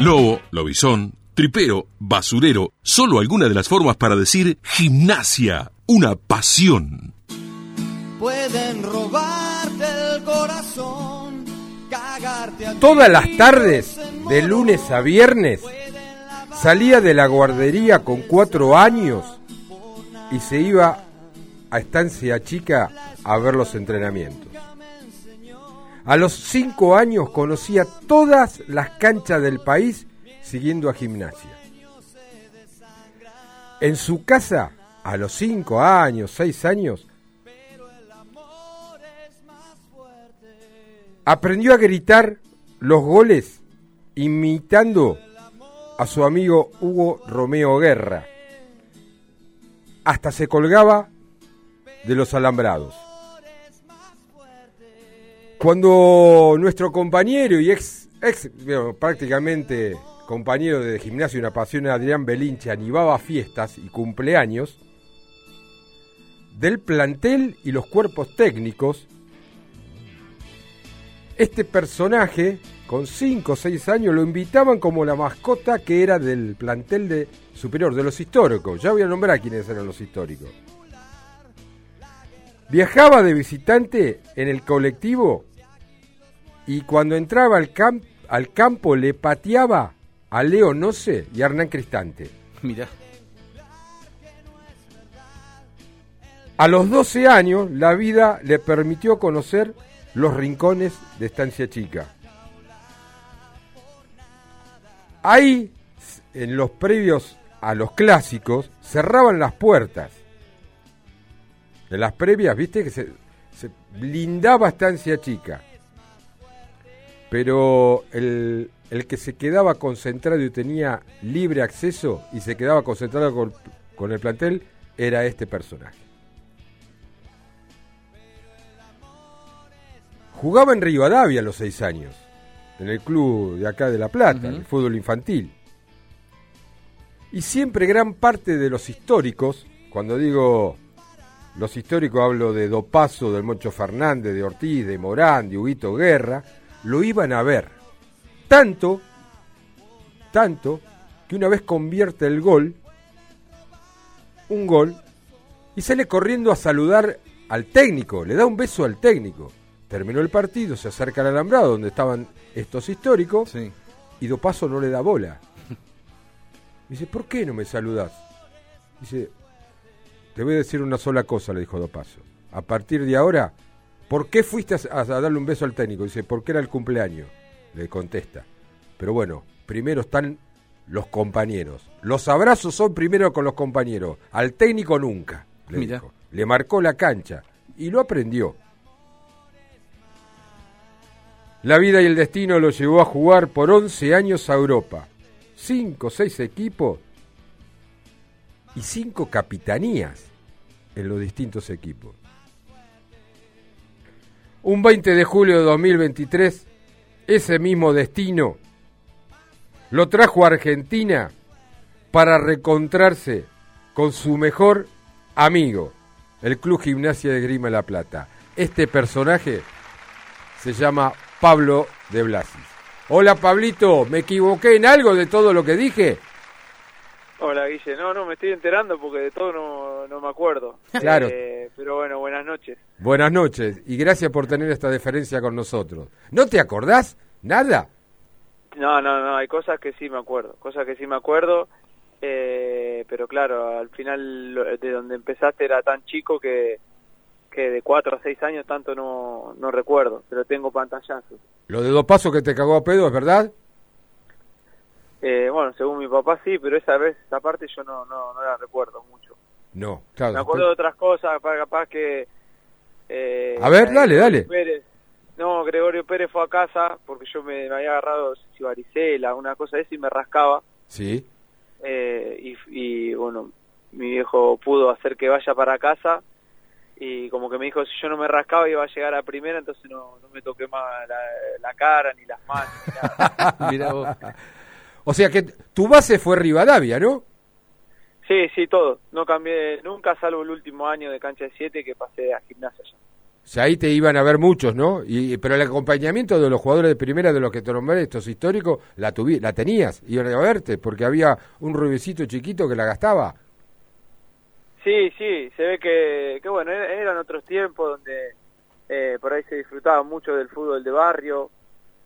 Lobo, lobizón, tripero, basurero, solo alguna de las formas para decir gimnasia, una pasión. Pueden robarte el corazón, cagarte a Todas las tardes, de lunes a viernes, salía de la guardería con cuatro años y se iba a Estancia Chica a ver los entrenamientos. A los cinco años conocía todas las canchas del país siguiendo a gimnasia. En su casa, a los cinco años, seis años, aprendió a gritar los goles imitando a su amigo Hugo Romeo Guerra. Hasta se colgaba de los alambrados. Cuando nuestro compañero y ex, prácticamente compañero de gimnasio y una pasión Adrián Belinche animaba fiestas y cumpleaños del plantel y los cuerpos técnicos, este personaje con 5 o 6 años lo invitaban como la mascota que era del plantel de superior, de los históricos. Ya voy a nombrar quiénes eran los históricos. Viajaba de visitante en el colectivo y cuando entraba al, camp al campo le pateaba a Leo Noce y a Hernán Cristante. Mirá. A los 12 años la vida le permitió conocer los rincones de Estancia Chica. Ahí, en los previos a los clásicos, cerraban las puertas. En las previas, viste que se, se blindaba Estancia Chica. Pero el, el, que se quedaba concentrado y tenía libre acceso y se quedaba concentrado con, con el plantel era este personaje. Jugaba en Rivadavia a los seis años, en el club de acá de La Plata, uh -huh. el fútbol infantil. Y siempre gran parte de los históricos, cuando digo los históricos hablo de Dopaso, del Moncho Fernández, de Ortiz, de Morán, de Huguito Guerra, lo iban a ver. Tanto, tanto, que una vez convierte el gol, un gol, y sale corriendo a saludar al técnico, le da un beso al técnico. Terminó el partido, se acerca al alambrado donde estaban estos históricos sí. y Dopaso no le da bola. Dice, ¿por qué no me saludas? Dice, te voy a decir una sola cosa, le dijo Dopaso. A partir de ahora, ¿por qué fuiste a, a, darle un beso al técnico? Dice, porque era el cumpleaños. Le contesta. Pero bueno, primero están los compañeros. Los abrazos son primero con los compañeros. Al técnico nunca. Le, Mira. dijo. le marcó la cancha y lo aprendió. La vida y el destino lo llevó a jugar por 11 años a Europa. 5 6 equipos y 5 capitanías en los distintos equipos. Un 20 de julio de 2023, ese mismo destino lo trajo a Argentina para reencontrarse con su mejor amigo, el Club Gimnasia de Grima La Plata. Este personaje se llama Pablo de Blasis. Hola Pablito, ¿me equivoqué en algo de todo lo que dije? Hola Guille, no, no, me estoy enterando porque de todo no, no me acuerdo. Claro. Eh, pero bueno, buenas noches. Buenas noches y gracias por tener esta deferencia con nosotros. ¿No te acordás? ¿Nada? No, no, no, hay cosas que sí me acuerdo, cosas que sí me acuerdo, eh, pero claro, al final de donde empezaste era tan chico que, que de 4 a 6 años tanto no, no recuerdo, pero tengo pantallazos. Lo de dos pasos que te cagó a pedo, ¿es verdad? Eh, bueno, según mi papá sí, pero esa vez, esa parte yo no, no, no la recuerdo mucho. No, claro. Me acuerdo de otras cosas, capaz que... Eh, a ver, dale, dale. Pérez, no, Gregorio Pérez fue a casa porque yo me, me había agarrado si varicela, una cosa de eso y me rascaba. Sí. Eh, y, y bueno, mi viejo pudo hacer que vaya para casa y como que me dijo si yo no me rascaba iba a llegar a primera, entonces no, no me toqué más la, la, cara ni las manos. Ni nada. Mira vos. O sea que tu base fue Rivadavia, ¿no? Sí, sí, todo. No cambié nunca, salvo el último año de cancha de 7 que pasé a gimnasia ya. O sea, ahí te iban a ver muchos, ¿no? Y, pero el acompañamiento de los jugadores de primera, de los que te nombré, estos históricos, la, tuvi la tenías, iban a verte, porque había un rubecito chiquito que la gastaba. Sí, sí, se ve que, que bueno, er-, eran otros tiempos donde eh, por ahí se disfrutaba mucho del fútbol de barrio,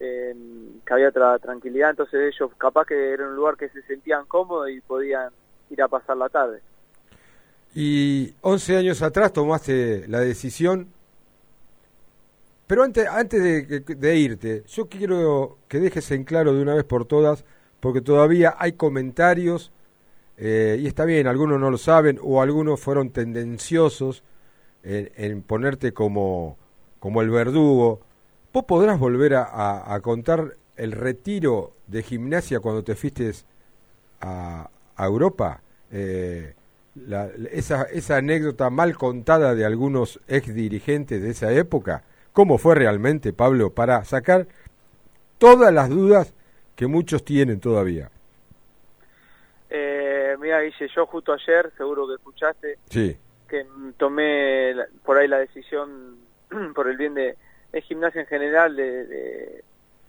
que había otra tranquilidad, entonces ellos capaz que era un lugar que se sentían cómodos y podían ir a pasar la tarde. Y 11 años atrás tomaste la decisión, pero antes, antes de, de irte, yo quiero que dejes en claro de una vez por todas, porque todavía hay comentarios, eh, y está bien, algunos no lo saben, o algunos fueron tendenciosos en, en ponerte como, como el verdugo, ¿Vos podrás volver a, contar el retiro de gimnasia cuando te fuiste a, Europa? Eh, esa, esa anécdota mal contada de algunos ex dirigentes de esa época, ¿cómo fue realmente, Pablo, para sacar todas las dudas que muchos tienen todavía? Eh, mira, Guille, yo justo ayer, seguro que escuchaste, sí. que tomé por ahí la decisión por el bien de, es gimnasia en general de,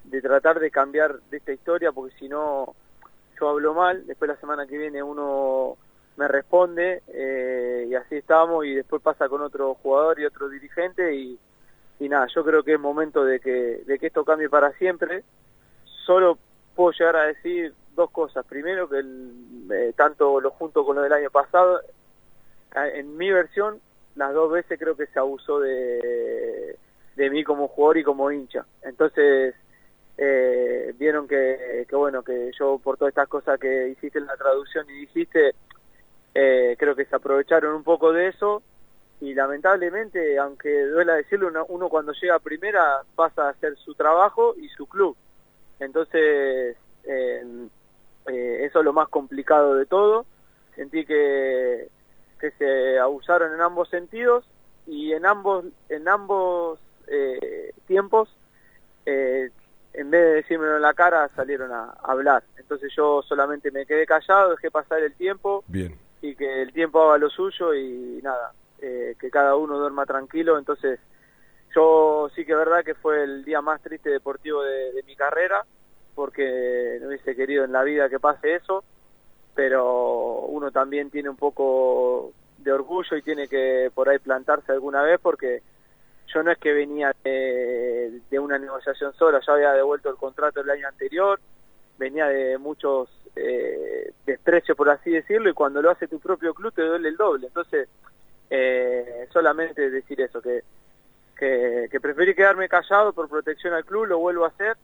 de, tratar de cambiar de esta historia, porque si no, yo hablo mal, después la semana que viene uno me responde eh, y así estamos y después pasa con otro jugador y otro dirigente y, y nada, yo creo que es momento de que, de que esto cambie para siempre. Solo puedo llegar a decir dos cosas. Primero, que eh, tanto lo junto con lo del año pasado, en mi versión, las dos veces creo que se abusó de, de mí como jugador y como hincha. Entonces, eh, vieron que, que, bueno, que yo por todas estas cosas que hiciste en la traducción y dijiste, eh, creo que se aprovecharon un poco de eso y lamentablemente, aunque duela decirlo, uno, cuando llega a primera pasa a hacer su trabajo y su club. Entonces, eh, eso es lo más complicado de todo. Sentí que, que se abusaron en ambos sentidos y en ambos, en ambos eh, tiempos, eh, en vez de decírmelo en la cara, salieron a, hablar. Entonces yo solamente me quedé callado, dejé pasar el tiempo Bien. y que el tiempo haga lo suyo y nada, eh, que cada uno duerma tranquilo. Entonces yo sí que es verdad que fue el día más triste deportivo de, de mi carrera, porque no hubiese querido en la vida que pase eso, pero uno también tiene un poco de orgullo y tiene que por ahí plantarse alguna vez porque yo no es que venía de, una negociación sola, ya había devuelto el contrato el año anterior, venía de muchos eh, desprecios, por así decirlo, y cuando lo hace tu propio club te duele el doble. Entonces, eh, solamente decir eso, que, que, preferí quedarme callado por protección al club, lo vuelvo a hacer,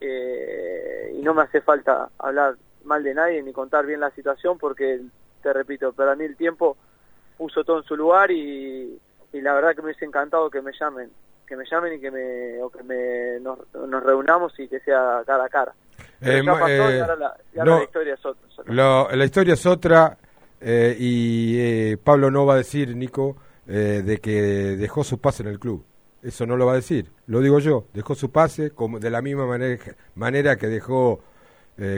eh, y no me hace falta hablar mal de nadie ni contar bien la situación, porque, te repito, para mí el tiempo puso todo en su lugar y y la verdad que me hubiese encantado que me llamen, que me llamen y que me, o que me, nos, reunamos y que sea cara a cara. Eh, ya pasó y eh, ahora, la, historia es otra. la historia es otra eh, y Pablo no va a decir, Nico, de que dejó su pase en el club. Eso no lo va a decir, lo digo yo. Dejó su pase como de la misma manera, manera que dejó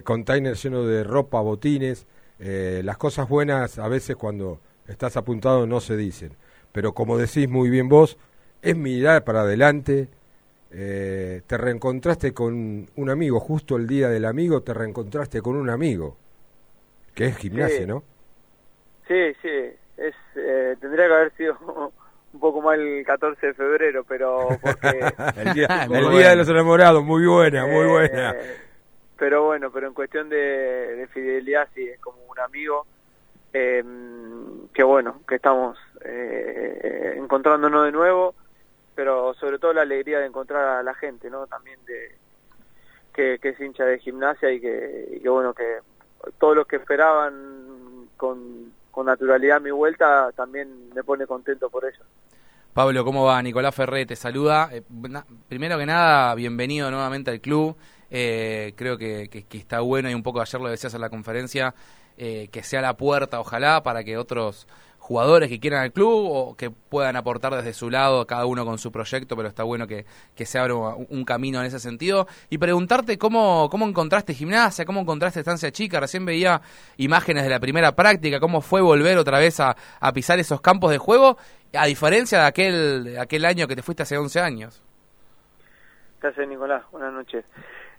containers llenos de ropa, botines. las cosas buenas a veces cuando estás apuntado no se dicen pero como decís muy bien vos, es mirar para adelante. Eh, te reencontraste con un amigo, justo el día del amigo te reencontraste con un amigo, que es gimnasia, ¿no? Sí, sí, es, eh, tendría que haber sido un poco más el 14 de febrero, pero porque... el día, de los enamorados, muy buena, muy eh, buena. Pero bueno, pero en cuestión de, de fidelidad sí, es como un amigo eh, que bueno, que estamos eh, encontrándonos de nuevo, pero sobre todo la alegría de encontrar a la gente, ¿no? También de que, que es hincha de gimnasia y que, bueno, que todos los que esperaban con, naturalidad mi vuelta también me pone contento por eso. Pablo, ¿cómo va? Nicolás Ferré te saluda. Eh, primero que nada, bienvenido nuevamente al club. Eh, creo que, que, está bueno y un poco ayer lo decías en la conferencia, eh, que sea la puerta, ojalá, para que otros jugadores que quieran al club o que puedan aportar desde su lado, cada uno con su proyecto, pero está bueno que, que se abra un, camino en ese sentido. Y preguntarte cómo, cómo encontraste gimnasia, cómo encontraste estancia chica. Recién veía imágenes de la primera práctica, cómo fue volver otra vez a, a pisar esos campos de juego, a diferencia de aquel, de aquel año que te fuiste hace 11 años. Gracias, Nicolás. Buenas noches.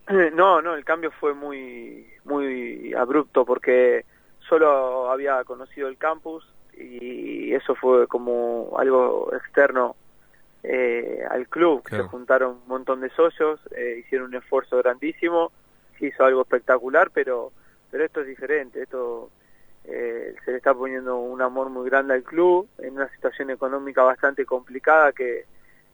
No, no, el cambio fue muy, muy abrupto porque solo había conocido el campus, y eso fue como algo externo eh, al club, se juntaron un montón de socios, eh, hicieron un esfuerzo grandísimo, se hizo algo espectacular, pero, pero esto es diferente, esto eh, se le está poniendo un amor muy grande al club, en una situación económica bastante complicada que,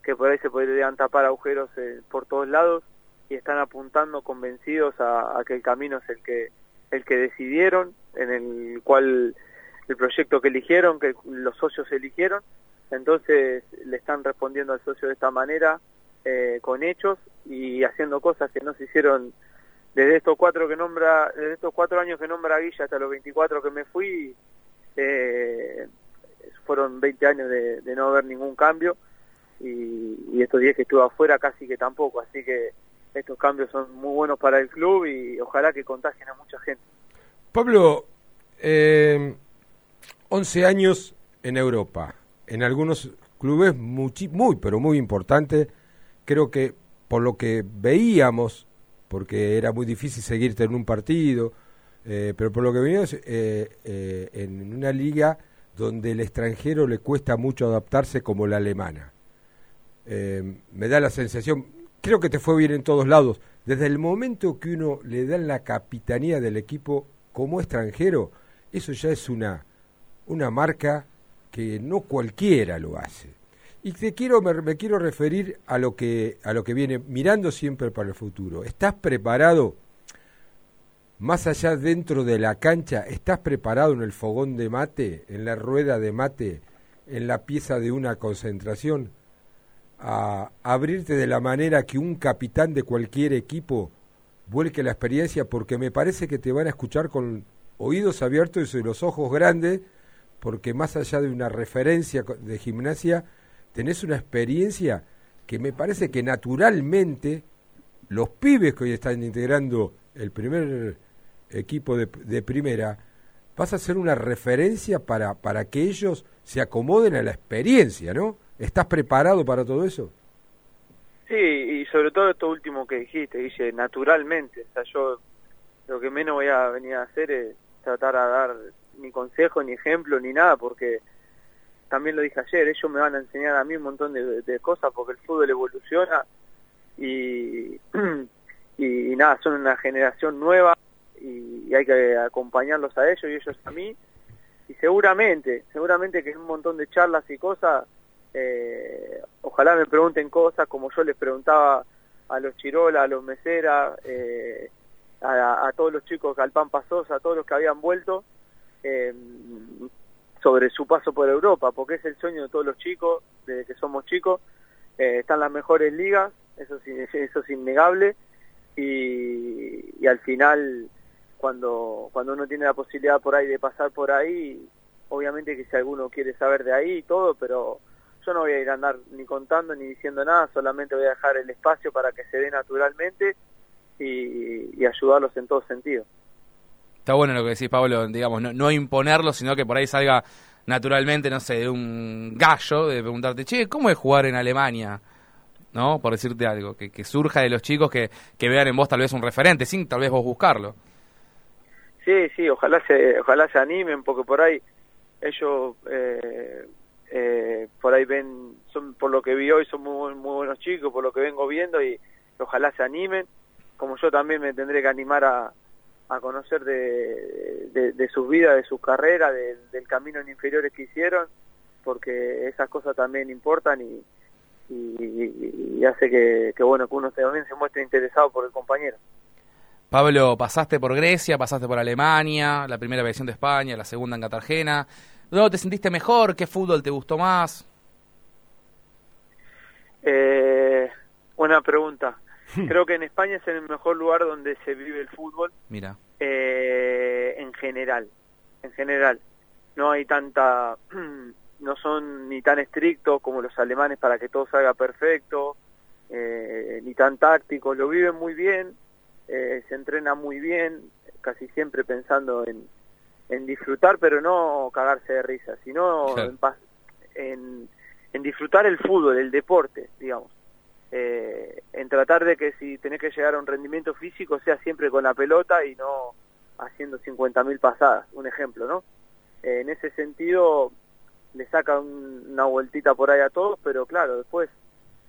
que por ahí se podrían tapar agujeros por todos lados y están apuntando convencidos a, a que el camino es el que el que decidieron, en el cual el proyecto que eligieron, que los socios eligieron, entonces le están respondiendo al socio de esta manera, eh, con hechos y haciendo cosas que no se hicieron desde estos cuatro que nombra, desde estos cuatro años que nombra Guilla hasta los 24 que me fui, eh, fueron 20 años de, no haber ningún cambio y, y estos días que estuve afuera casi que tampoco, así que estos cambios son muy buenos para el club y ojalá que contagien a mucha gente. Pablo, eh, 11 años en Europa, en algunos clubes muy, pero muy importantes. Creo que por lo que veíamos, porque era muy difícil seguirte en un partido, eh, pero por lo que veíamos eh, eh, en una liga donde el extranjero le cuesta mucho adaptarse como la alemana. me da la sensación, creo que te fue bien en todos lados, desde el momento que uno le da la capitanía del equipo como extranjero, eso ya es una una marca que no cualquiera lo hace. Y te quiero, me, quiero referir a lo, que, a lo que viene, mirando siempre para el futuro. ¿Estás preparado, más allá dentro de la cancha, estás preparado en el fogón de mate, en la rueda de mate, en la pieza de una concentración, a abrirte de la manera que un capitán de cualquier equipo vuelque la experiencia? Porque me parece que te van a escuchar con oídos abiertos y los ojos grandes porque más allá de una referencia de gimnasia, tenés una experiencia que me parece que naturalmente los pibes que hoy están integrando el primer equipo de, primera, vas a ser una referencia para, para que ellos se acomoden a la experiencia, ¿no? ¿Estás preparado para todo eso? Sí, y sobre todo esto último que dijiste, dice naturalmente. O sea, yo lo que menos voy a venir a hacer es tratar a dar ni consejo, ni ejemplo, ni nada, porque también lo dije ayer, ellos me van a enseñar a mí un montón de, cosas porque el fútbol evoluciona y, y, nada, son una generación nueva y, hay que acompañarlos a ellos y ellos a mí. Y seguramente, seguramente que en un montón de charlas y cosas, eh, ojalá me pregunten cosas como yo les preguntaba a los Chirola, a los Mesera, eh, a, todos los chicos Galpán Pasosa, a todos los que habían vuelto, eh, sobre su paso por Europa, porque es el sueño de todos los chicos, desde que somos chicos, eh, están las mejores ligas, eso, eso es innegable, y, y, al final, cuando, cuando uno tiene la posibilidad por ahí de pasar por ahí, obviamente que si alguno quiere saber de ahí y todo, pero yo no voy a ir a andar ni contando ni diciendo nada, solamente voy a dejar el espacio para que se dé naturalmente y, y ayudarlos en todo sentido. Está bueno lo que decís, Pablo, digamos, no, no imponerlo, sino que por ahí salga naturalmente, no sé, de un gallo, de preguntarte, che, ¿cómo es jugar en Alemania? ¿No? Por decirte algo, que, que surja de los chicos que, que vean en vos tal vez un referente, sin tal vez vos buscarlo. Sí, sí, ojalá se, ojalá se animen, porque por ahí ellos, eh, eh, por ahí ven, son por lo que vi hoy, son muy, muy buenos chicos, por lo que vengo viendo, y ojalá se animen, como yo también me tendré que animar a, a conocer de, de, sus vidas, de sus carreras, del camino en inferiores que hicieron, porque esas cosas también importan y, y, hace que, que, bueno que uno también se muestre interesado por el compañero. Pablo, pasaste por Grecia, pasaste por Alemania, la primera versión de España, la segunda en Cartagena. ¿Dónde te sentiste mejor? ¿Qué fútbol te gustó más? Eh, buena pregunta. Creo que en España es el mejor lugar donde se vive el fútbol. Mira. Eh, en general, en general. no hay tanta, no son ni tan estrictos como los alemanes para que todo salga perfecto, eh, ni tan tácticos, lo viven muy bien, eh, se entrena muy bien, casi siempre pensando en, en disfrutar, pero no cagarse de risa, sino en, en, en, disfrutar el fútbol, el deporte, digamos. Eh, en tratar de que si tenés que llegar a un rendimiento físico sea siempre con la pelota y no haciendo 50.000 pasadas, un ejemplo, ¿no? Eh, en ese sentido le saca una vueltita por ahí a todos, pero claro, después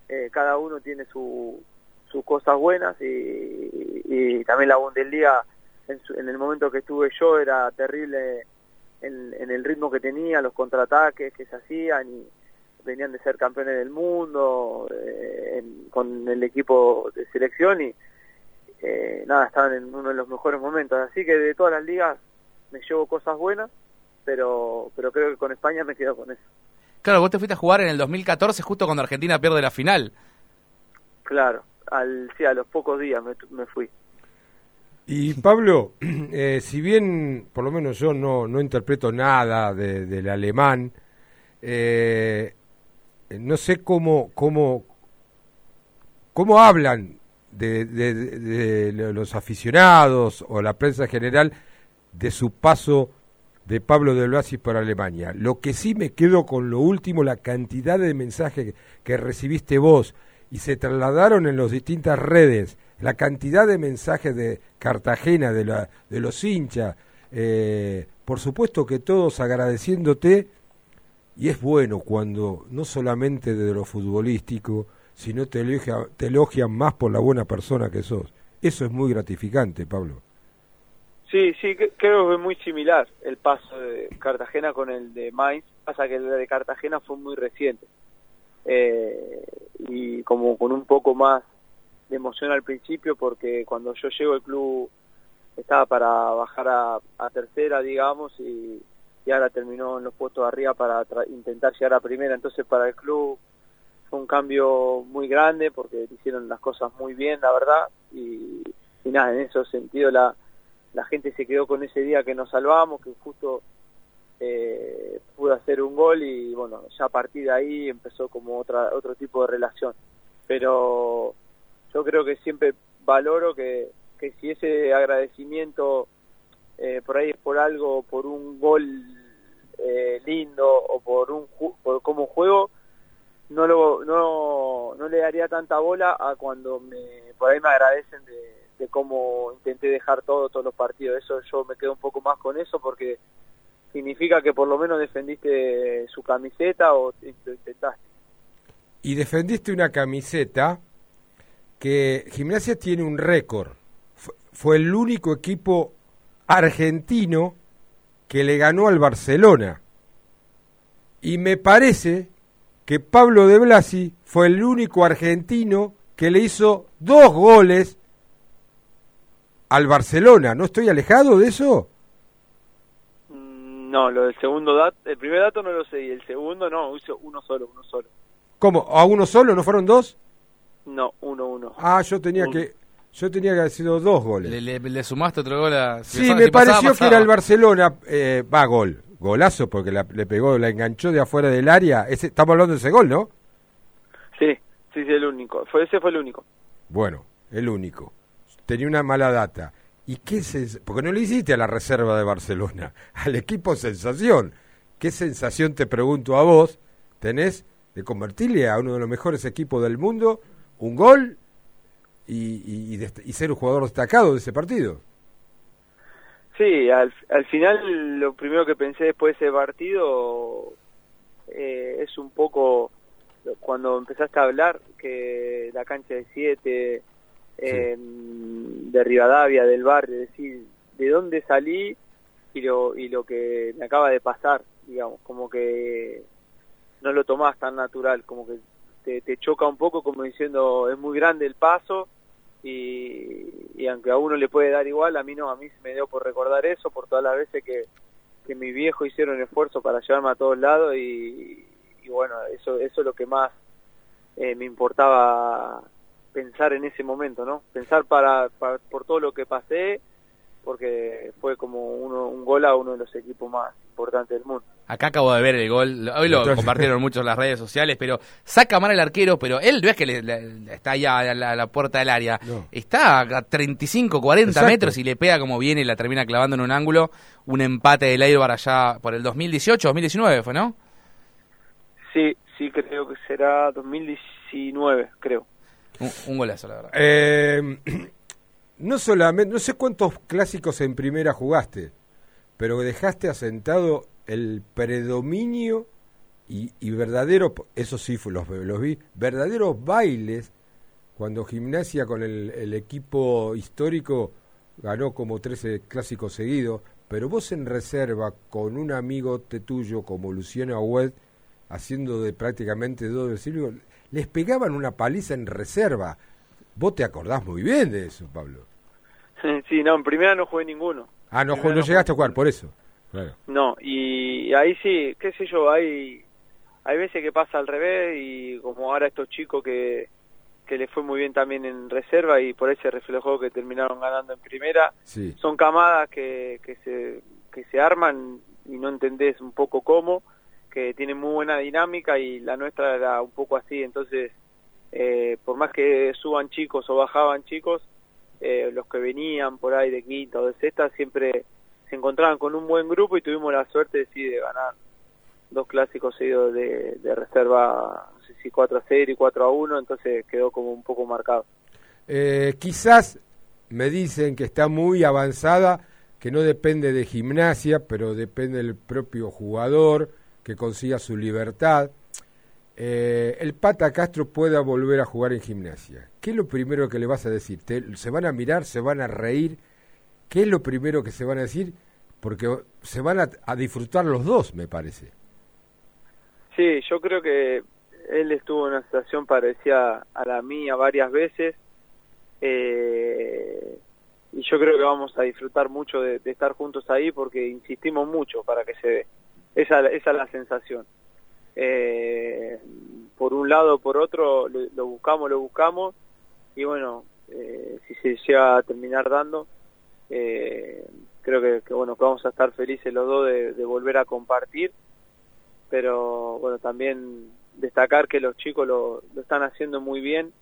eh, cada uno tiene su, sus cosas buenas y, también la Bundesliga en, en, el momento que estuve yo era terrible en, en, el ritmo que tenía, los contraataques que se hacían y venían de ser campeones del mundo eh, con el equipo de selección y eh, nada, estaban en uno de los mejores momentos. Así que de todas las ligas me llevo cosas buenas, pero, pero creo que con España me quedo con eso. Claro, vos te fuiste a jugar en el 2014 justo cuando Argentina pierde la final. Claro, al, sí, a los pocos días me, me fui. Y Pablo, eh, si bien por lo menos yo no, no interpreto nada de, del alemán, eh, no sé cómo, cómo, cómo hablan de, los aficionados o la prensa general de su paso de Pablo de Blasi por Alemania. Lo que sí me quedo con lo último, la cantidad de mensajes que recibiste vos y se trasladaron en las distintas redes, la cantidad de mensajes de Cartagena, de, la, de los hinchas, eh, por supuesto que todos agradeciéndote, y es bueno cuando no solamente de lo futbolístico, sino te, elogia, te elogian más por la buena persona que sos. Eso es muy gratificante, Pablo. Sí, sí, creo que es muy similar el paso de Cartagena con el de Mainz. Pasa que el de Cartagena fue muy reciente. Eh, y como con un poco más de emoción al principio, porque cuando yo llego al club estaba para bajar a, tercera, digamos, y, y, ahora terminó en los puestos de arriba para intentar llegar a primera. Entonces, para el club fue un cambio muy grande porque hicieron las cosas muy bien, la verdad, y, y nada, en ese sentido la, la gente se quedó con ese día que nos salvamos, que justo eh, pude hacer un gol y bueno, ya a partir de ahí empezó como otra, otro tipo de relación. Pero yo creo que siempre valoro que, que si ese agradecimiento eh, por ahí es por algo, por un gol eh, lindo o por un por como juego, no lo no, no le daría tanta bola a cuando me por ahí me agradecen de, de cómo intenté dejar todo todos los partidos. Eso yo me quedo un poco más con eso porque significa que por lo menos defendiste su camiseta o lo intentaste. Y defendiste una camiseta que Gimnasia tiene un récord. Fue el único equipo argentino que le ganó al Barcelona. Y me parece que Pablo de Blasi fue el único argentino que le hizo dos goles al Barcelona. ¿No estoy alejado de eso? Mm, no, lo del segundo dato, el primer dato no lo sé y el segundo no, hizo uno solo, uno solo. ¿Cómo? ¿A uno solo? ¿No fueron dos? No, uno, uno. Ah, yo tenía que yo tenía que haber sido dos goles. ¿Le, le, sumaste otro gol a... sí, me pareció que era el Barcelona, eh, va gol, golazo porque le pegó, la enganchó de afuera del área. Ese, estamos hablando de ese gol, ¿no? Sí, sí, sí, el único. Fue, ese fue el único. Bueno, el único. Tenía una mala data. ¿Y qué sens Porque no le hiciste a la reserva de Barcelona, al equipo sensación. ¿Qué sensación, te pregunto a vos, tenés de convertirle a uno de los mejores equipos del mundo un gol y, y, y ser un jugador destacado de ese partido? Sí, al, al final lo primero que pensé después de ese partido eh, es un poco cuando empezaste a hablar que la cancha de 7 eh, de Rivadavia, del barrio, decir, de dónde salí y lo, y lo que me acaba de pasar, digamos, como que no lo tomás tan natural, como que te, te choca un poco como diciendo es muy grande el paso y, aunque a uno le puede dar igual, a mí no, a mí me dio por recordar eso, por todas las veces que, que mis viejos hicieron esfuerzo para llevarme a todos lados y, bueno, eso, eso es lo que más eh, me importaba pensar en ese momento, ¿no? Pensar para, por todo lo que pasé, porque fue como uno, un gol a uno de los equipos más importantes del mundo. Acá acabo de ver el gol, hoy lo compartieron mucho en las redes sociales, pero saca mal el arquero, pero él no es que le, está allá a la, puerta del área, está a 35, 40 metros y le pega como viene y la termina clavando en un ángulo, un empate del Eibar allá por el 2018, 2019 fue, ¿no? Sí, sí creo que será 2019, creo. Un, golazo, la verdad. Eh, no solamente, no sé cuántos clásicos en primera jugaste, pero dejaste asentado el predominio y, y verdadero, eso sí los, los vi, verdaderos bailes cuando Gimnasia con el, equipo histórico ganó como 13 clásicos seguidos, pero vos en reserva con un amigo tuyo como Luciano Agüed, haciendo de prácticamente dos del siglo, les pegaban una paliza en reserva. Vos te acordás muy bien de eso, Pablo. Sí, no, en primera no jugué ninguno. Ah, no, no, llegaste a jugar, por eso. No, y ahí sí, qué sé yo, hay, hay veces que pasa al revés y como ahora estos chicos que, que les fue muy bien también en reserva y por ahí se reflejó que terminaron ganando en primera, son camadas que, que, se, que se arman y no entendés un poco cómo, que tienen muy buena dinámica y la nuestra era un poco así, entonces eh, por más que suban chicos o bajaban chicos, eh, los que venían por ahí de quinta o de sexta siempre se encontraban con un buen grupo y tuvimos la suerte de, sí, de ganar dos clásicos seguidos de, reserva, no sé si 4 a 0 y 4 a 1, entonces quedó como un poco marcado. Eh, quizás me dicen que está muy avanzada, que no depende de gimnasia, pero depende del propio jugador, que consiga su libertad. Eh, el Pata Castro pueda volver a jugar en gimnasia. ¿Qué es lo primero que le vas a decir? ¿Se van a mirar? ¿Se van a reír? ¿Qué es lo primero que se van a decir? Porque se van a, disfrutar los dos, me parece. Sí, yo creo que él estuvo en una situación parecida a la mía varias veces. Eh, y yo creo que vamos a disfrutar mucho de, estar juntos ahí porque insistimos mucho para que se dé. Esa, esa es la sensación. Eh, por un lado por otro lo, buscamos, lo buscamos y bueno, eh, si se llega a terminar dando, eh, creo que, bueno que vamos a estar felices los dos de, volver a compartir, pero bueno también destacar que los chicos lo, están haciendo muy bien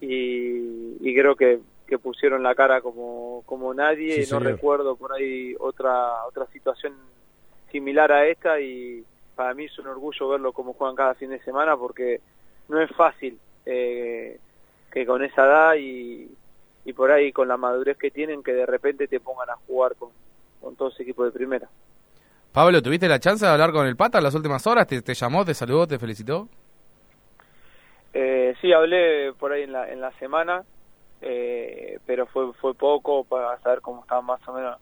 y, creo que, que, pusieron la cara como, como nadie, y no recuerdo por ahí otra otra situación similar a esta y para mí es un orgullo verlo como juegan cada fin de semana porque no es fácil eh, que con esa edad y, y por ahí con la madurez que tienen que de repente te pongan a jugar con, con todo ese equipo de primera. Pablo, ¿tuviste la chance de hablar con el Pata en las últimas horas? ¿Te, te llamó, te saludó, te felicitó? Eh, sí, hablé por ahí en la, en la semana, eh, pero fue, fue poco para saber cómo estaba más o menos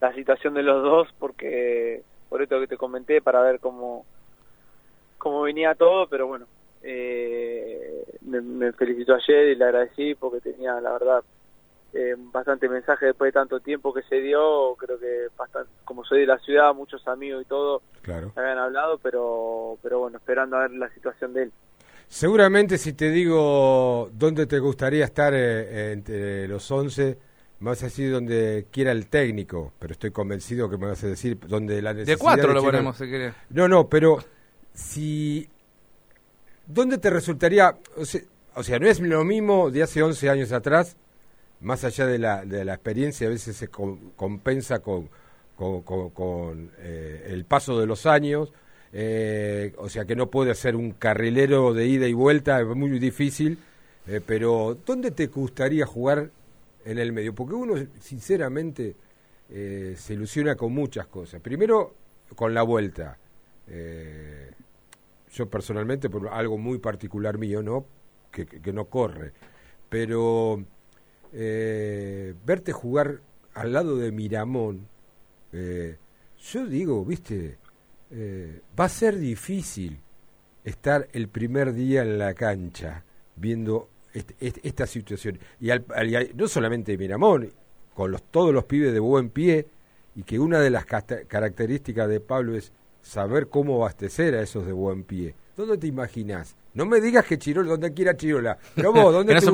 la situación de los dos, porque por esto que te comenté, para ver cómo, cómo venía todo, pero bueno, eh, me, felicitó ayer y le agradecí porque tenía, la verdad, eh, bastante mensaje después de tanto tiempo que se dio, creo que bastante, como soy de la ciudad, muchos amigos y todo claro. habían hablado, pero, pero bueno, esperando a ver la situación de él. Seguramente si te digo dónde te gustaría estar eh, entre los 11, más así donde quiera el técnico, pero estoy convencido que me vas a decir donde la necesidad... De cuatro lo ponemos, si querés. No, no, pero si... ¿Dónde te resultaría...? O sea, no es lo mismo de hace 11 años atrás, más allá de la, experiencia, a veces se compensa con, eh, el paso de los años, eh, o sea que no puede ser un carrilero de ida y vuelta, es muy difícil, eh, pero ¿dónde te gustaría jugar en el medio, porque uno sinceramente eh, se ilusiona con muchas cosas. Primero, con la vuelta. Eh, yo personalmente, por algo muy particular mío, ¿no? Que, no corre. Pero eh, verte jugar al lado de Miramón, yo digo, viste, va a ser difícil estar el primer día en la cancha viendo esta situación. Y, no solamente Miramón, con los, todos los pibes de buen pie, y que una de las características de Pablo es saber cómo abastecer a esos de buen pie. ¿Dónde te imaginas? No me digas que Chirola, donde quiera Chirola, pero vos, ¿dónde te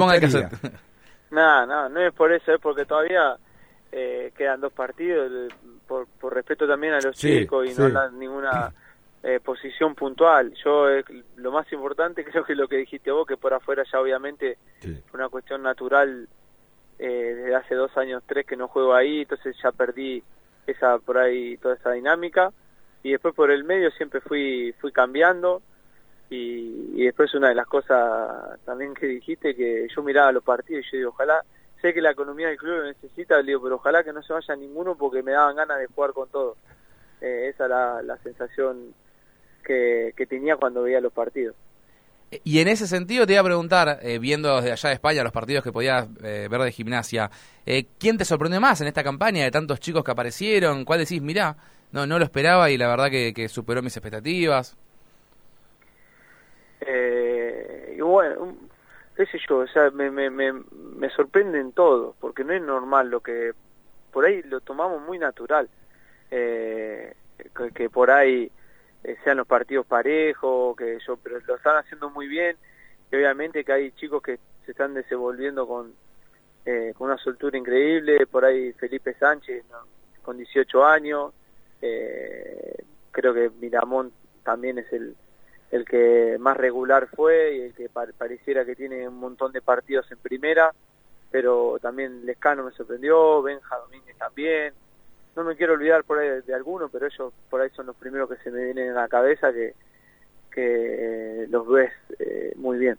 no, no, no es por eso, es porque todavía eh, quedan dos partidos, por, por respeto también a los Sí, chicos y sí. no dar ninguna eh, posición puntual. Yo eh, lo más importante creo que lo que dijiste vos, que por afuera ya obviamente Sí. fue una cuestión natural eh, desde hace dos años, tres que no juego ahí, entonces ya perdí esa por ahí toda esa dinámica y después por el medio siempre fui fui cambiando. Y, y después una de las cosas también que dijiste que yo miraba los partidos y yo digo ojalá sé que la economía del club lo necesita digo pero ojalá que no se vaya ninguno porque me daban ganas de jugar con todo. Eh, esa la, la sensación que, que tenía cuando veía los partidos. Y en ese sentido te iba a preguntar, eh, viendo desde allá de España los partidos que podías eh, ver de gimnasia, ¿quién te sorprendió más en esta campaña de tantos chicos que aparecieron? ¿Cuál decís, mirá, no, no lo esperaba y la verdad que, que superó mis expectativas? Eh, y bueno, qué sé yo, o sea, me, me, me, me sorprenden todos, porque no es normal lo que, por ahí lo tomamos muy natural, eh, que, por ahí eh, sean los partidos parejos, que yo, pero lo están haciendo muy bien, y obviamente que hay chicos que se están desenvolviendo con, eh, con una soltura increíble, por ahí Felipe Sánchez, con 18 años, eh, creo que Miramón también es el, el que más regular fue y el que pa- pareciera que tiene un montón de partidos en primera, pero también Lescano me sorprendió, Benja Domínguez también. No me quiero olvidar por ahí de, de alguno, pero ellos por ahí son los primeros que se me vienen a la cabeza que, que los ves eh, muy bien.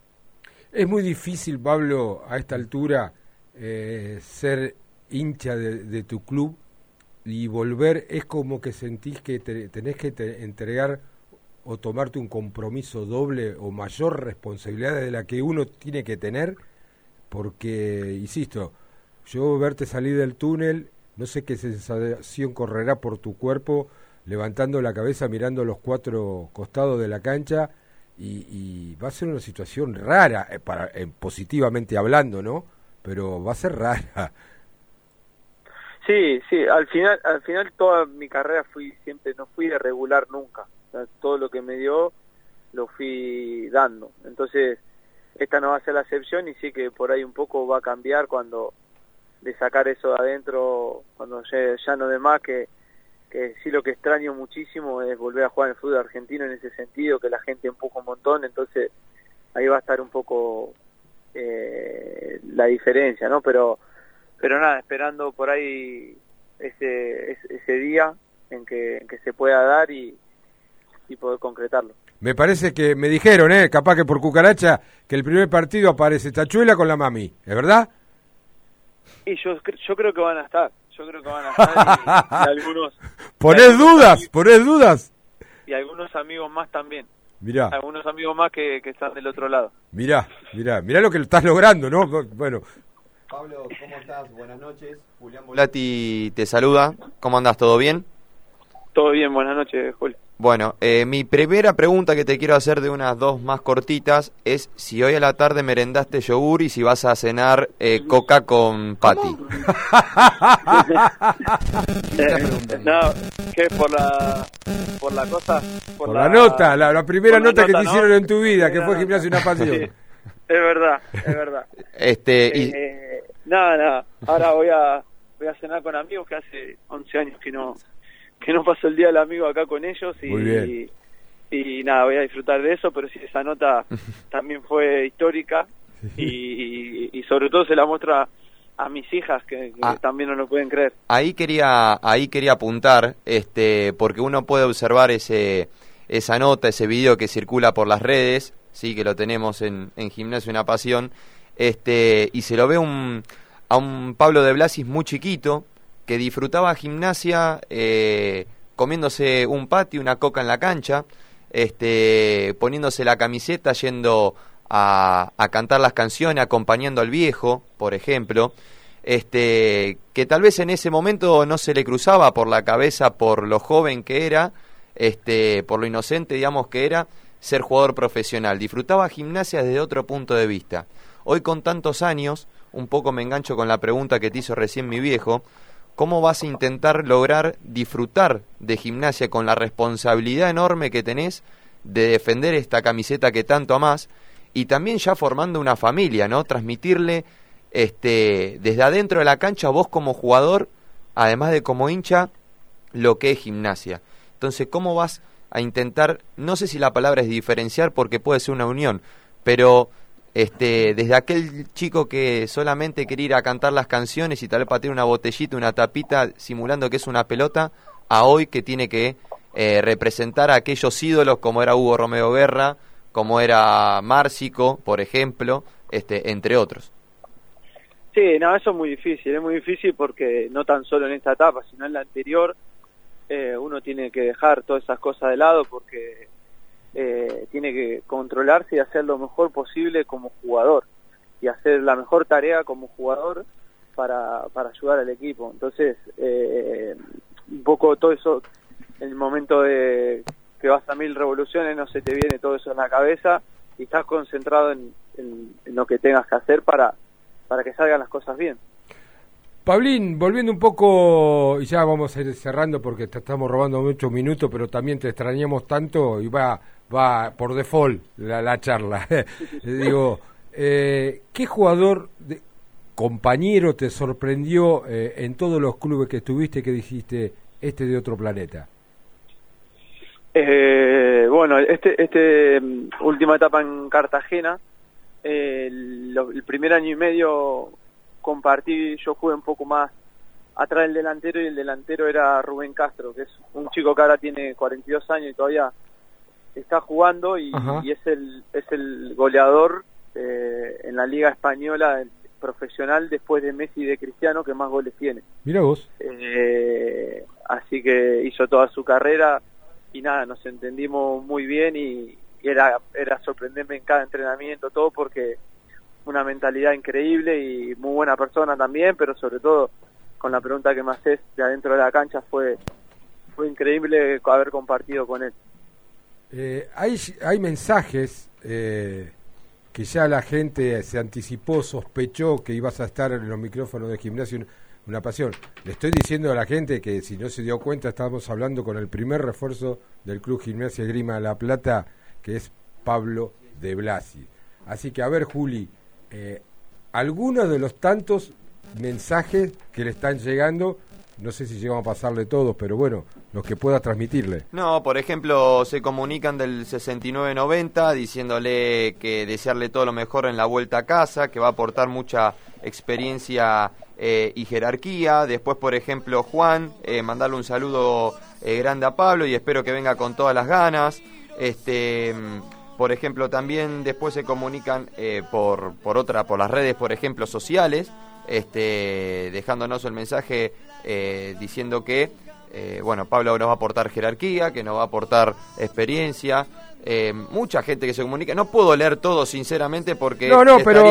Es muy difícil, Pablo, a esta altura, eh, ser hincha de tu club y volver, es como que sentís que te- tenés que te- entregar o tomarte un compromiso doble o mayor responsabilidad de la que uno tiene que tener, porque, insisto, yo verte salir del túnel, no sé qué sensación correrá por tu cuerpo levantando la cabeza, mirando los cuatro costados de la cancha, y, y va a ser una situación rara, eh, para, eh, positivamente hablando, ¿no? Pero va a ser rara. Sí, sí, al final, al final toda mi carrera fui siempre, no fui de regular nunca. Todo lo que me dio lo fui dando. Entonces, esta no va a ser la excepción y sí que por ahí un poco va a cambiar cuando de sacar eso de adentro, cuando ya, ya no de más, que, que sí lo que extraño muchísimo es volver a jugar en el fútbol argentino en ese sentido, que la gente empuja un montón, entonces ahí va a estar un poco eh, la diferencia, ¿no? Pero pero nada, esperando por ahí ese, ese, ese día en que, en que se pueda dar y, y poder concretarlo. Me parece que me dijeron, ¿eh? Capaz que por cucaracha, que el primer partido aparece Tachuela con la mami, ¿es verdad? Y yo, yo creo que van a estar, yo creo que van a estar y, y algunos ¿Ponés dudas? ¿Ponés dudas? y algunos amigos más también, Mirá, algunos amigos más que, que están del otro lado. mirá, mirá, mirá lo que estás logrando, ¿no? Bueno, Pablo, ¿cómo estás? Buenas noches. Julián Volati te saluda. ¿Cómo andás? ¿Todo bien? Todo bien, buenas noches, Julio. Bueno, eh, mi primera pregunta que te quiero hacer de unas dos más cortitas es si hoy a la tarde merendaste yogur y si vas a cenar eh, coca con patty. no, que por la por la cosa, por, por la nota, la, la primera nota que te hicieron en tu vida, que fue nota. gimnasio una pasión. Sí, es verdad, es verdad. Este, y, Eh, nada, nada. Ahora voy a voy a cenar con amigos que hace 11 años que no que no paso el día del amigo acá con ellos y Muy bien. y, nada, voy a disfrutar de eso, pero sí esa nota también fue histórica y, y sobre todo se la muestra a mis hijas que, que Ah. también no lo pueden creer. ahí quería ahí quería apuntar este porque uno puede observar ese esa nota ese video que circula por las redes sí que lo tenemos en, en gimnasio una pasión. Este y se lo ve un, a un Pablo de Blasis muy chiquito que disfrutaba gimnasia eh, comiéndose un patio una coca en la cancha este poniéndose la camiseta yendo a, a cantar las canciones acompañando al viejo por ejemplo. Este que tal vez en ese momento no se le cruzaba por la cabeza por lo joven que era este por lo inocente digamos que era ser jugador profesional disfrutaba gimnasia desde otro punto de vista hoy con tantos años un poco me engancho con la pregunta que te hizo recién mi viejo cómo vas a intentar lograr disfrutar de gimnasia con la responsabilidad enorme que tenés de defender esta camiseta que tanto amás y también ya formando una familia, ¿no? Transmitirle este desde adentro de la cancha vos como jugador además de como hincha, lo que es gimnasia. Entonces, ¿cómo vas a intentar, no sé si la palabra es diferenciar porque puede ser una unión, pero este, desde aquel chico que solamente quería ir a cantar las canciones y tal vez patear una botellita, una tapita, simulando que es una pelota, a hoy que tiene que eh, representar a aquellos ídolos como era Hugo Romeo Guerra, como era Márcico, por ejemplo, este, entre otros. Sí, no, eso es muy difícil, es muy difícil porque no tan solo en esta etapa, sino en la anterior, eh, uno tiene que dejar todas esas cosas de lado porque eh, tiene que controlarse y hacer lo mejor posible como jugador y hacer la mejor tarea como jugador para, para ayudar al equipo. Entonces, eh, un poco todo eso, en el momento de que vas a mil revoluciones, no se te viene todo eso en la cabeza y estás concentrado en, en, lo que tengas que hacer para, para que salgan las cosas bien. Pablín, volviendo un poco, y ya vamos a ir cerrando porque te estamos robando muchos minutos, pero también te extrañamos tanto y va, va por default la, la charla. Digo, eh, ¿qué jugador, de, compañero, te sorprendió eh, en todos los clubes que estuviste que dijiste, este de otro planeta? Eh, bueno, este, este mm, última etapa en Cartagena, eh, lo, el primer año y medio compartí, yo jugué un poco más atrás del delantero y el delantero era Rubén Castro, que es un chico que ahora tiene 42 años y todavía está jugando y, y es el es el goleador eh, en la liga española profesional después de Messi y de Cristiano que más goles tiene. Mira vos. Eh, así que hizo toda su carrera y nada, nos entendimos muy bien y, y era era sorprenderme en cada entrenamiento todo porque una mentalidad increíble y muy buena persona también, pero sobre todo con la pregunta que me haces de adentro de la cancha fue fue increíble haber compartido con él. Eh, hay, hay mensajes eh, que ya la gente se anticipó, sospechó que ibas a estar en los micrófonos de gimnasio, una pasión. Le estoy diciendo a la gente que si no se dio cuenta, estábamos hablando con el primer refuerzo del Club Gimnasia Grima de La Plata, que es Pablo de Blasi. Así que a ver, Juli, eh, algunos de los tantos mensajes que le están llegando, no sé si llegamos a pasarle todos, pero bueno, los que pueda transmitirle. No, por ejemplo, se comunican del 69-90 diciéndole que desearle todo lo mejor en la vuelta a casa, que va a aportar mucha experiencia eh, y jerarquía. Después, por ejemplo, Juan, eh, mandarle un saludo grande a Pablo y espero que venga con todas las ganas. Este por ejemplo, también después se comunican eh, por, por otra, por las redes, por ejemplo, sociales, este, dejándonos el mensaje eh, diciendo que, eh, bueno, Pablo nos va a aportar jerarquía, que nos va a aportar experiencia. Eh, mucha gente que se comunica, no puedo leer todo sinceramente porque... No, no, pero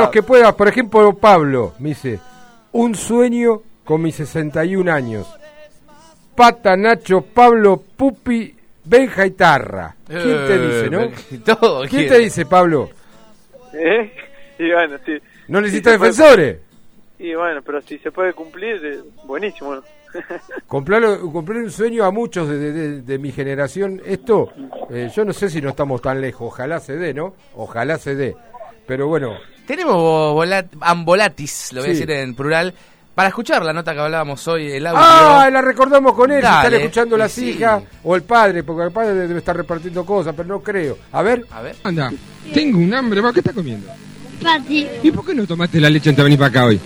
los que puedas, por ejemplo, Pablo, me dice, un sueño con mis 61 años. Pata, Nacho, Pablo, Pupi, Benja y Tarra. ¿Quién te dice, no? Eh, Todo, ¿Quién te dice, Pablo? ¿Eh? Y bueno, sí. ¿No Sí, necesitas puede- defensores? Y bueno, pero si se puede cumplir, eh, buenísimo. ¿no? Comprarlo- cumplir un sueño a muchos de, de- de mi generación, esto, eh, yo no sé si no estamos tan lejos, ojalá se dé, ¿no? Ojalá se dé. Pero bueno, Tenemos vola- ambolatis, lo voy a Sí. decir en plural, para escuchar la nota que hablábamos hoy, el audio. ¡Ah! La recordamos con él. si Dale, están escuchando las sí. hijas o el padre, porque el padre debe estar repartiendo cosas, pero no creo. A ver. A ver. Anda, tengo un hambre, ¿va? ¿qué estás comiendo? Fácil, ¿Y por qué no tomaste la leche antes de venir para acá hoy?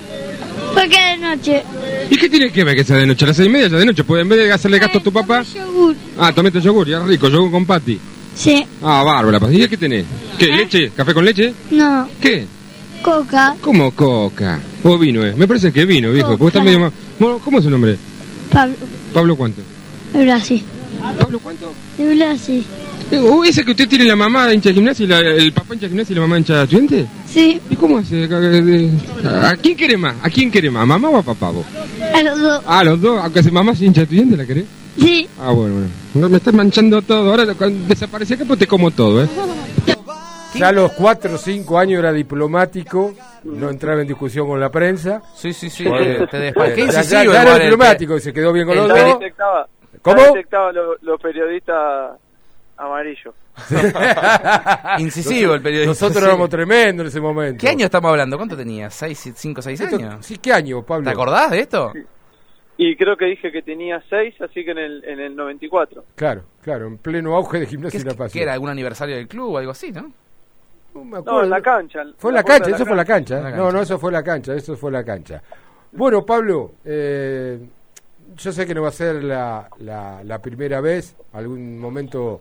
porque de noche. ¿Y qué tiene que ver que sea de noche? A las seis y media ya de noche, pues en vez de hacerle gasto a tu papá. Yogur. Ah, tomate yogur, ya rico, yogur con pati. Sí, Ah, bárbara. ¿y qué tenés? ¿Qué, leche? ¿Café con leche? no, ¿Qué? Coca, ¿Cómo coca? ¿O vino, eh? Me parece que vino, viejo, porque está Coca. medio más... Bueno, ¿Cómo es su nombre? Pablo, ¿Pablo cuánto? de Brasil, ¿Pablo cuánto? de Brasil. Eh, ¿o ¿Ese que usted tiene la mamá hincha de gimnasia y la- el papá hincha de gimnasia y la mamá hincha de estudiante? Sí, ¿Y cómo hace? ¿A quién quiere más? ¿A quién quiere más? ¿A mamá o a papá vos? a los dos. Ah, los dos, aunque se mamá es hincha de estudiante, ¿la querés? Sí, Ah, bueno, bueno. No, Me estás manchando todo. Ahora cuando desaparece acá, pues te como todo, ¿eh? Ya a los 4 o 5 años era diplomático, no entraba en discusión con la prensa. Sí, sí, sí. Porque- te después. Qué ya- era diplomático y se quedó bien con los dos. detectaba, ¿Cómo? detectaba los los periodistas amarillos. Incisivo el periodista. Nosotros sí. éramos tremendos en ese momento. ¿Qué año estamos hablando? ¿Cuánto tenías? ¿Seis, cinco, seis Esto- años? Sí, ¿qué año, Pablo? ¿Te acordás de esto? Y creo que dije que tenía 6, así que en el, en el 94. Claro, claro, en pleno auge de ¿Qué, gimnasia y la qué pasión. era? ¿Algún aniversario del club o algo así, no? No me No, en la cancha. Fue en la cancha, eso fue en la cancha. La No, cancha. no, eso fue en la cancha, eso fue en la cancha. Bueno, Pablo, eh, yo sé que no va a ser la, la, la primera vez, algún momento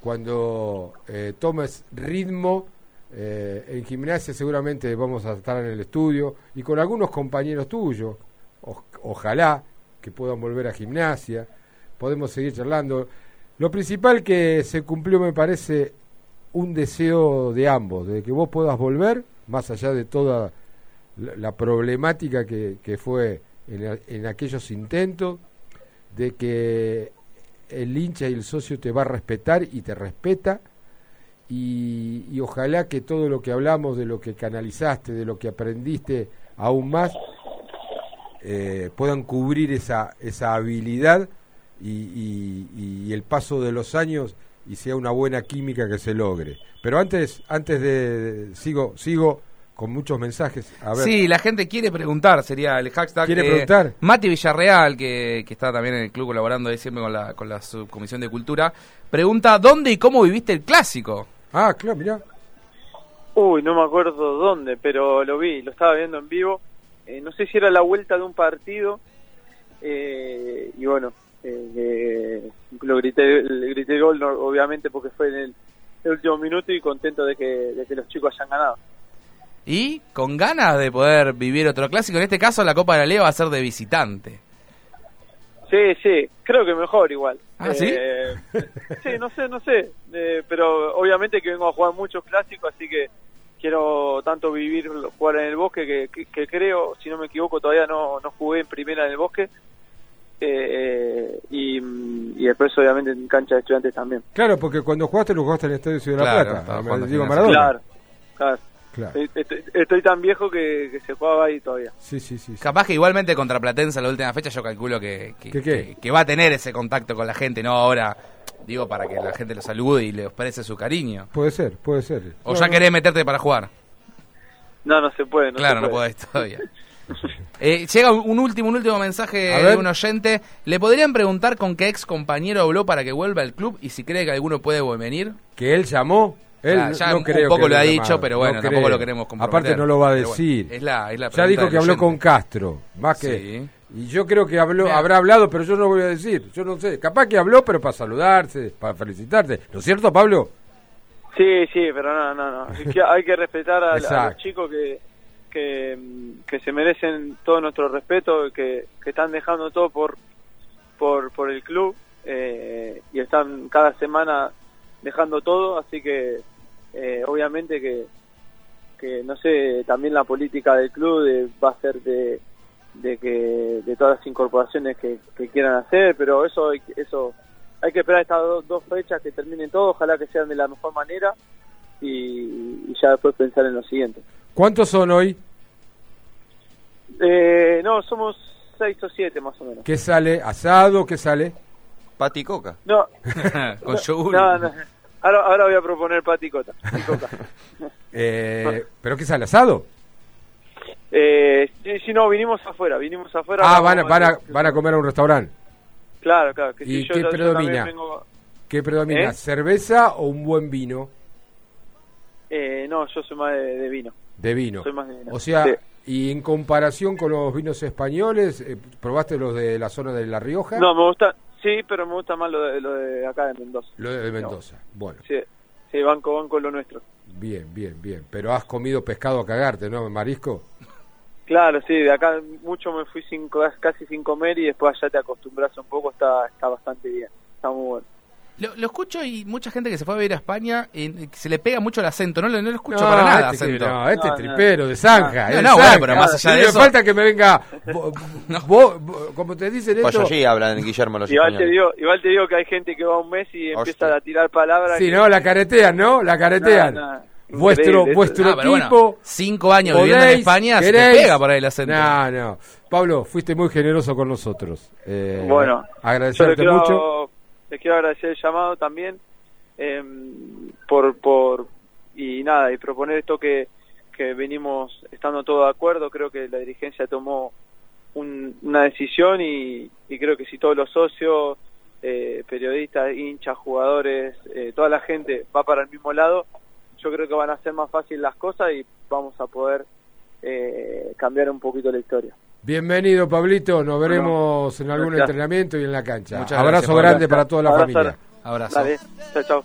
cuando eh, tomes ritmo eh, en gimnasia seguramente vamos a estar en el estudio y con algunos compañeros tuyos, o- ojalá que puedan volver a gimnasia, podemos seguir charlando. Lo principal que se cumplió me parece un deseo de ambos, de que vos puedas volver, más allá de toda la, problemática que, fue en, aquellos intentos, de que el hincha y el socio te va a respetar y te respeta, y, ojalá que todo lo que hablamos, de lo que canalizaste, de lo que aprendiste aún más, eh, puedan cubrir esa, esa habilidad y el paso de los años y sea una buena química que se logre. Pero antes, antes de, sigo, sigo con muchos mensajes. A ver, Sí, la gente quiere preguntar, sería el hashtag. ¿Quiere eh, preguntar? Mati Villarreal, que, que está también en el club colaborando ahí siempre con la, con la subcomisión de cultura, pregunta: ¿dónde y cómo viviste el clásico? Ah, claro, mirá. Uy, no me acuerdo dónde, pero lo vi, lo estaba viendo en vivo. Eh, no sé si era la vuelta de un partido. eh, y bueno, eh, lo grité, le grité gol, no, obviamente, porque fue en el, el último minuto y contento de que, de que los chicos hayan ganado. Y con ganas de poder vivir otro clásico. En este caso, la Copa de la Liga va a ser de visitante. Sí, sí, creo que mejor igual. Ah, ¿sí? Eh, sí, no sé, no sé. Eh, pero obviamente que vengo a jugar muchos clásicos, así que quiero tanto vivir, jugar en el bosque, que, que- que creo, si no me equivoco, todavía no, no jugué en primera en el bosque. Eh, y, y después obviamente en cancha de estudiantes también. Claro, porque cuando jugaste lo jugaste en el Estadio Ciudad de la Plata. me- digo. Maradona. Claro, claro. Claro. Estoy, estoy- estoy tan viejo que, que se jugaba ahí todavía. Sí, sí, sí. sí. Capaz que igualmente contra Platense la última fecha yo calculo que, que, ¿Qué qué? que- que va a tener ese contacto con la gente, no ahora, digo, para que la gente lo salude y le exprese su cariño. Puede ser, puede ser. O No, ya no. querés meterte para jugar. No, no se puede. No claro, se no podés todavía. Eh, llega un último, un último mensaje A de ver. un oyente. ¿Le podrían preguntar con qué ex compañero habló para que vuelva al club y si cree que alguno puede venir? Que él llamó. Él Ya- ya no un creo poco que lo ha dicho, llamado, pero bueno, no tampoco creo. lo queremos comprometer. Aparte no lo va a bueno, decir. es la, es la ya dijo que habló oyente. con Castro, más que Sí. y yo creo que habló, Mira. habrá hablado, pero yo no voy a decir, yo no sé, capaz que habló, pero para saludarse, para felicitarte, ¿no es cierto, Pablo? Sí, sí, pero no, no, no. Es que hay que respetar a, a los chicos que, que, se merecen todo nuestro respeto, que, que están dejando todo por, por, el club eh, y están cada semana dejando todo, así que eh, obviamente que, que, no sé, también la política del club de- va a ser de, de que de todas las incorporaciones que, que quieran hacer, pero eso eso hay que esperar estas do- dos fechas que terminen todo, ojalá que sean de la mejor manera y, y ya después pensar en lo siguiente. ¿Cuántos son hoy? Eh, no, somos seis o siete más o menos. ¿Qué sale? ¿Asado? ¿Qué sale? Pati Coca. No, con yogur. no, no. Ahora, ahora voy a proponer paticota. paticota. Eh, ¿Pero qué sale? ¿Asado? eh, sí, sí, no, vinimos afuera, vinimos afuera. Ah, van a, van, a, van a comer a un restaurante. Claro, claro. Que ¿Y yo, qué yo- yo predomina? vengo- ¿Qué predomina? ¿Eh? ¿Cerveza o un buen vino? eh, no, yo soy más de, de vino. De vino. Soy más de vino. O sea, Sí. Y en comparación con los vinos españoles, eh, ¿probaste los de la zona de La Rioja? No, me gusta, sí, pero me gusta más lo de, lo de acá de Mendoza. Lo de Mendoza. Bueno, Sí, sí, banco, banco lo nuestro. bien, bien, bien. Pero has comido pescado a cagarte, ¿no, Marisco? Claro, sí, de acá mucho me fui sin, casi sin comer y después ya te acostumbras un poco, está, está bastante bien, está muy bueno. Lo, lo escucho y mucha gente que se fue a vivir a España eh, se le pega mucho el acento. No, lo- no lo escucho No, para nada este, que- acento. no, este No, es no. tripero, de zanja. No, no, bueno, pero más allá me falta que me venga, vo- como te dicen esto... Pues allí hablan Guillermo los Igual te, digo, igual te digo que hay gente que va un mes y empieza Hostia. a tirar palabras. Sí, que- ¿no? La caretean, ¿no? La caretean. No, no, vuestro vuestro Ah, bueno, equipo... cinco años viviendo en España se te pega por ahí el acento. No, no. Pablo, fuiste muy generoso con nosotros. Eh, Bueno, agradecerte quiero, mucho. Quiero agradecer el llamado también eh, por, por y nada y proponer esto que, que venimos estando todos de acuerdo creo que la dirigencia tomó un- una una decisión y, y creo que si todos los socios, eh, periodistas, hinchas, jugadores, eh, toda la gente va para el mismo lado, yo creo que van a ser más fácil las cosas y vamos a poder eh, cambiar un poquito la historia. Bienvenido, Pablito. Nos veremos en algún gracias. entrenamiento y en la cancha. Muchas Abrazo gracias, grande para toda la Abrazo. familia. Abrazo. Chao, chao.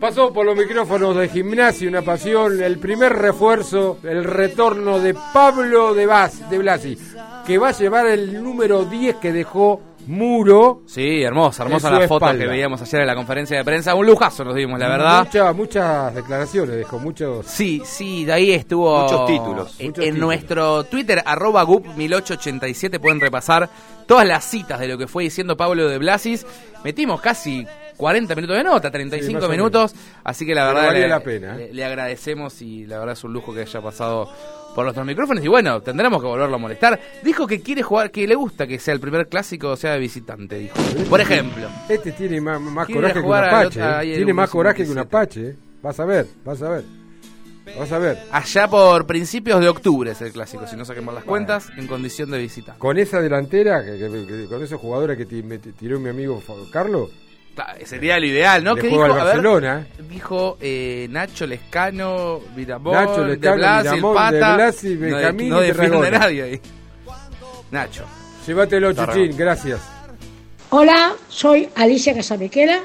Pasó por los micrófonos de gimnasia, una pasión, el primer refuerzo, el retorno de Pablo de, Bas, de Blasi, que va a llevar el número 10 que dejó Muro. Sí, hermosa, hermosa la foto espalda. que veíamos ayer en la conferencia de prensa. Un lujazo nos dimos, la verdad. Mucha- muchas declaraciones, dejó muchos. Sí, sí, de ahí estuvo. Muchos títulos. En, Muchos en títulos. nuestro Twitter, arroba gup1887, pueden repasar todas las citas de lo que fue diciendo Pablo de Blasis. Metimos casi 40 minutos de nota, 35 Sí, minutos. Así que la Pero verdad valía le, la pena, ¿eh? le- le agradecemos y la verdad es un lujo que haya pasado por nuestros micrófonos. Y bueno, tendremos que volverlo a molestar. Dijo que quiere jugar, que le gusta que sea el primer clásico, sea de visitante, dijo. Por ejemplo. Este tiene más, coraje que un Apache. ¿eh? Tiene más coraje que un 17. Apache. ¿eh? Vas a ver, vas a ver. Vas a ver. Allá por principios de octubre es el clásico, si no saquemos las cuentas, en condición de visitante. Con esa delantera, que- que- que- con esos jugadores que me tiró mi amigo Carlos, sería lo ideal, ¿no? le Que juega dijo, al A ver, Barcelona. ¿eh? dijo eh, Nacho Lescano, Viramón, Nacho De Blasi, el Pata. De Blasi, no, de- Benjamín no y defiende Tarragona. nadie ahí. Nacho. Llévatelo. Chichín, gracias. Hola, soy Alicia Casabequera